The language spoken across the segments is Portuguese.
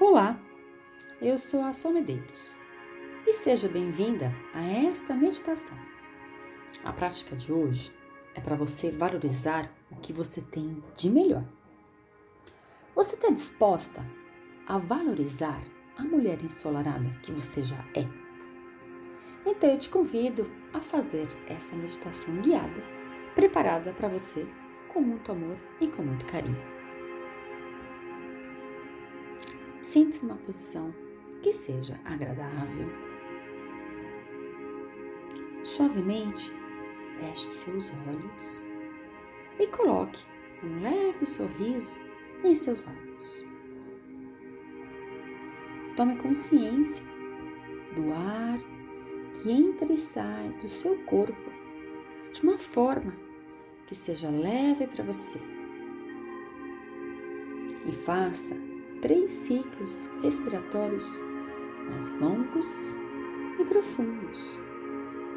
Olá, eu sou a Sol Medeiros e seja bem-vinda a esta meditação. A prática de hoje é para você valorizar o que você tem de melhor. Você está disposta a valorizar a mulher ensolarada que você já é? Então eu te convido a fazer essa meditação guiada, preparada para você com muito amor e com muito carinho. Sente-se numa posição que seja agradável. Suavemente, feche seus olhos e coloque um leve sorriso em seus lábios. Tome consciência do ar que entra e sai do seu corpo de uma forma que seja leve para você. E faça três ciclos respiratórios mais longos e profundos,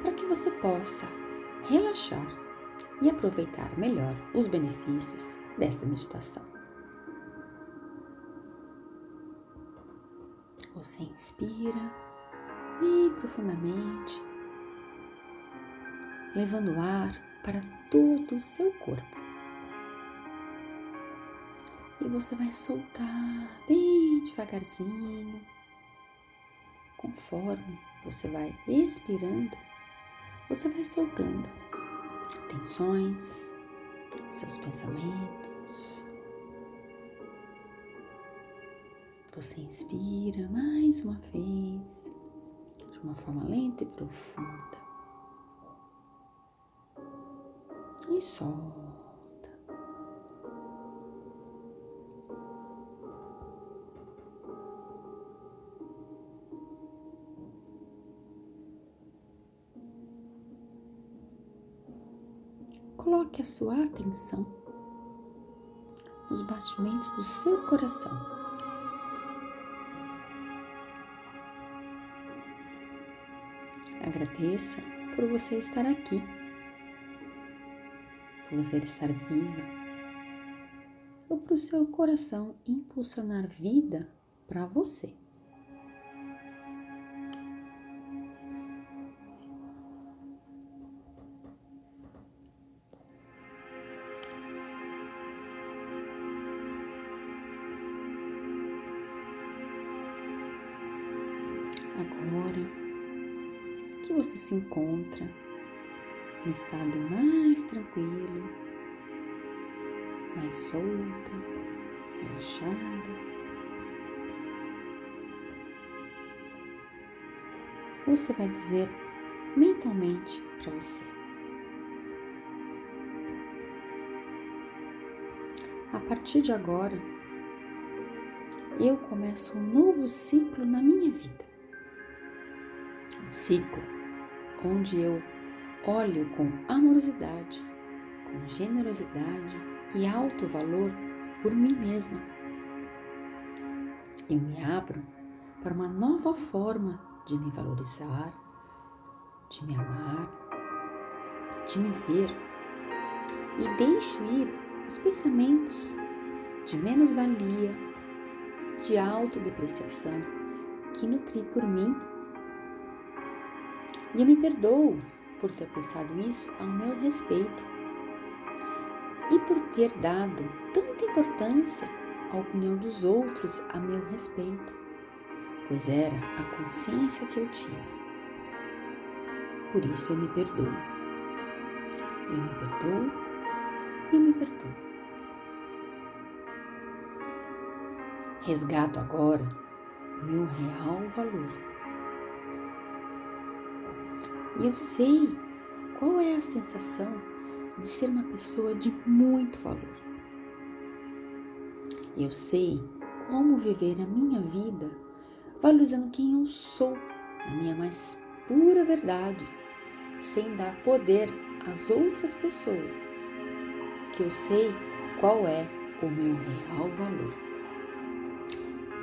para que você possa relaxar e aproveitar melhor os benefícios desta meditação. Você inspira bem profundamente, levando ar para todo o seu corpo e você vai soltar bem devagarzinho. Conforme você vai expirando, você vai soltando tensões, seus pensamentos. Você inspira mais uma vez, de uma forma lenta e profunda. E solta. Coloque a sua atenção nos batimentos do seu coração. Agradeça por você estar aqui, por você estar viva, ou para o seu coração impulsionar vida para você. Você se encontra no estado mais tranquilo, mais solta, relaxada. Você vai dizer mentalmente para você: A partir de agora, eu começo um novo ciclo na minha vida ciclo onde eu olho com amorosidade, com generosidade e alto valor por mim mesma. Eu me abro para uma nova forma de me valorizar, de me amar, de me ver e deixo ir os pensamentos de menos-valia, de autodepreciação que nutri por mim e eu me perdoo por ter pensado isso ao meu respeito e por ter dado tanta importância à opinião dos outros a meu respeito, pois era a consciência que eu tinha. Por isso eu me perdoo. Eu me perdoo e me perdoo. Resgato agora meu real valor e eu sei qual é a sensação de ser uma pessoa de muito valor. Eu sei como viver a minha vida valorizando quem eu sou, na minha mais pura verdade, sem dar poder às outras pessoas, que eu sei qual é o meu real valor.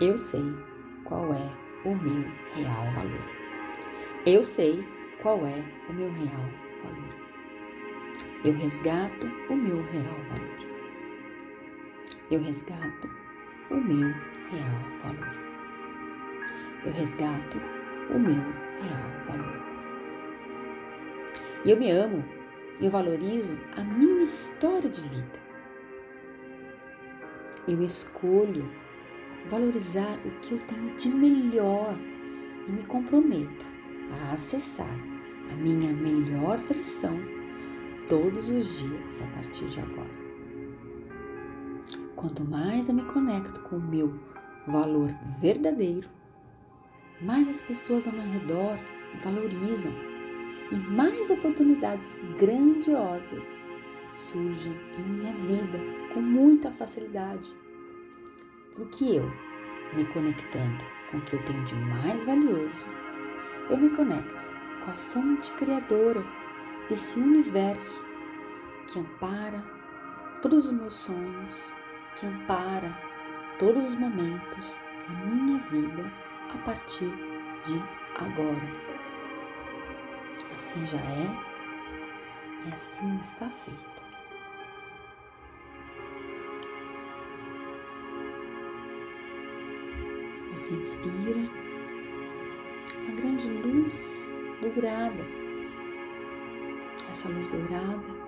Eu sei qual é o meu real valor. Eu sei qual é o meu real valor. Eu resgato o meu real valor. Eu resgato o meu real valor. Eu resgato o meu real valor. Eu me amo, eu valorizo a minha história de vida. Eu escolho valorizar o que eu tenho de melhor e me comprometo a acessar a minha melhor versão todos os dias a partir de agora. Quanto mais eu me conecto com o meu valor verdadeiro, mais as pessoas ao meu redor valorizam e mais oportunidades grandiosas surgem em minha vida com muita facilidade. Porque eu, me conectando com o que eu tenho de mais valioso, eu me conecto com a fonte criadora desse universo que ampara todos os meus sonhos, que ampara todos os momentos da minha vida a partir de agora. Assim já é e assim está feito. Você inspira uma grande luz dourada. Essa luz dourada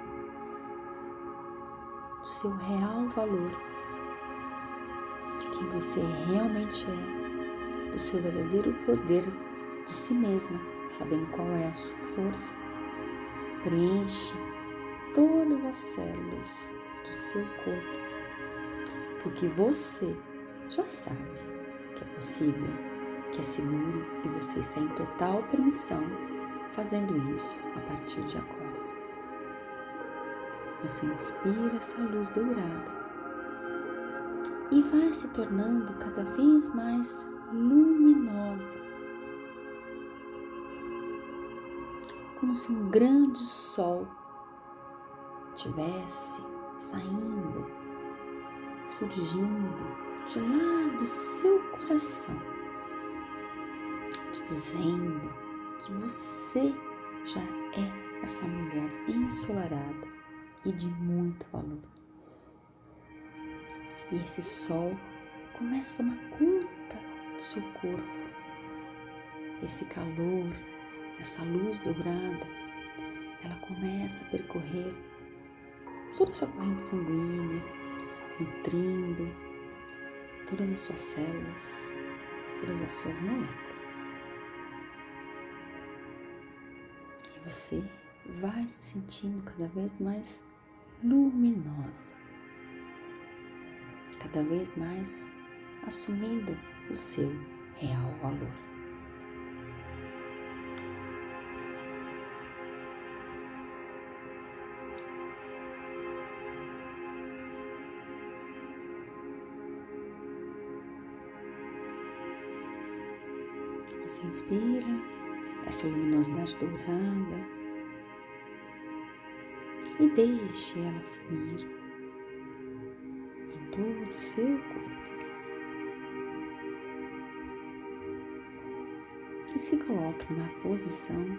do seu real valor, de quem você realmente é, do seu verdadeiro poder de si mesma, sabendo qual é a sua força. Preenche todas as células do seu corpo, porque você já sabe que é possível, que é seguro e você está em total permissão fazendo isso a partir de agora. Você inspira essa luz dourada e vai se tornando cada vez mais luminosa, como se um grande sol tivesse saindo, surgindo de lá do seu coração, dizendo que você já é essa mulher ensolarada e de muito valor. E esse sol começa a tomar conta do seu corpo. Esse calor, essa luz dourada, ela começa a percorrer toda a sua corrente sanguínea, nutrindo todas as suas células, todas as suas moléculas. Você vai se sentindo cada vez mais luminosa, cada vez mais assumindo o seu real valor. Você inspira essa luminosidade dourada e deixe ela fluir em todo o seu corpo. E se coloque numa posição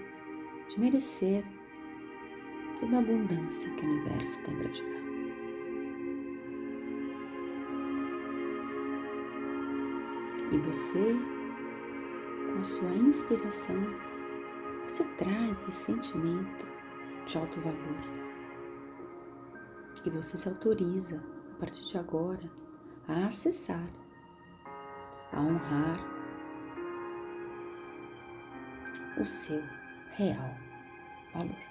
de merecer toda a abundância que o universo tem para te dar. E você, com sua inspiração, você traz esse sentimento de alto valor e você se autoriza, a partir de agora, a acessar, a honrar o seu real valor.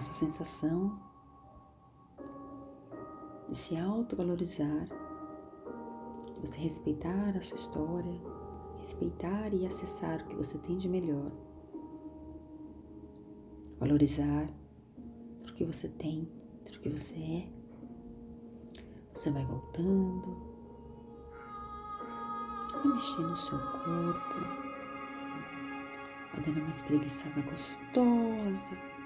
Essa sensação de se autovalorizar, de você respeitar a sua história, respeitar e acessar o que você tem de melhor, valorizar tudo que você tem, tudo que você é. Você vai voltando, vai mexer no seu corpo, Vai dando uma espreguiçada gostosa.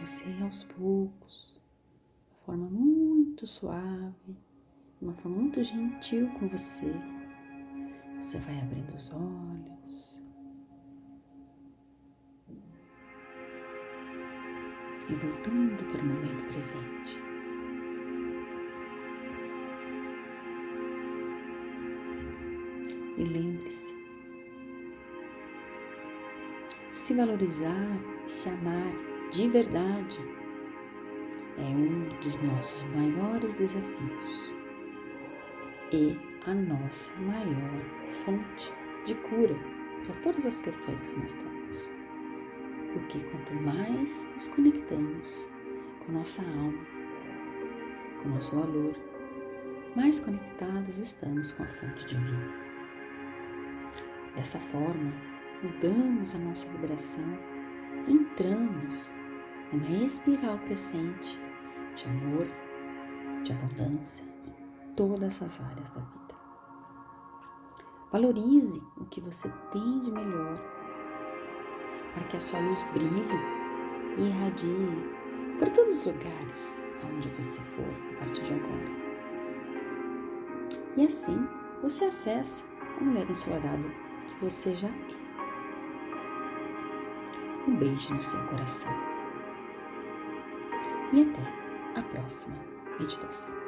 Você aos poucos, de forma muito suave, de uma forma muito gentil com você, você vai abrindo os olhos. E voltando para o momento presente. E lembre-se, se valorizar se amar de verdade é um dos nossos maiores desafios e a nossa maior fonte de cura para todas as questões que nós temos. Porque quanto mais nos conectamos com nossa alma, com nosso valor, mais conectados estamos com a fonte divina. Dessa forma, mudamos a nossa vibração, entramos numa espiral crescente de amor, de abundância em todas as áreas da vida. Valorize o que você tem de melhor para que a sua luz brilhe e irradie por todos os lugares aonde você for a partir de agora. E assim você acessa a mulher ensolarada que você já é. Um beijo no seu coração. E até a próxima meditação.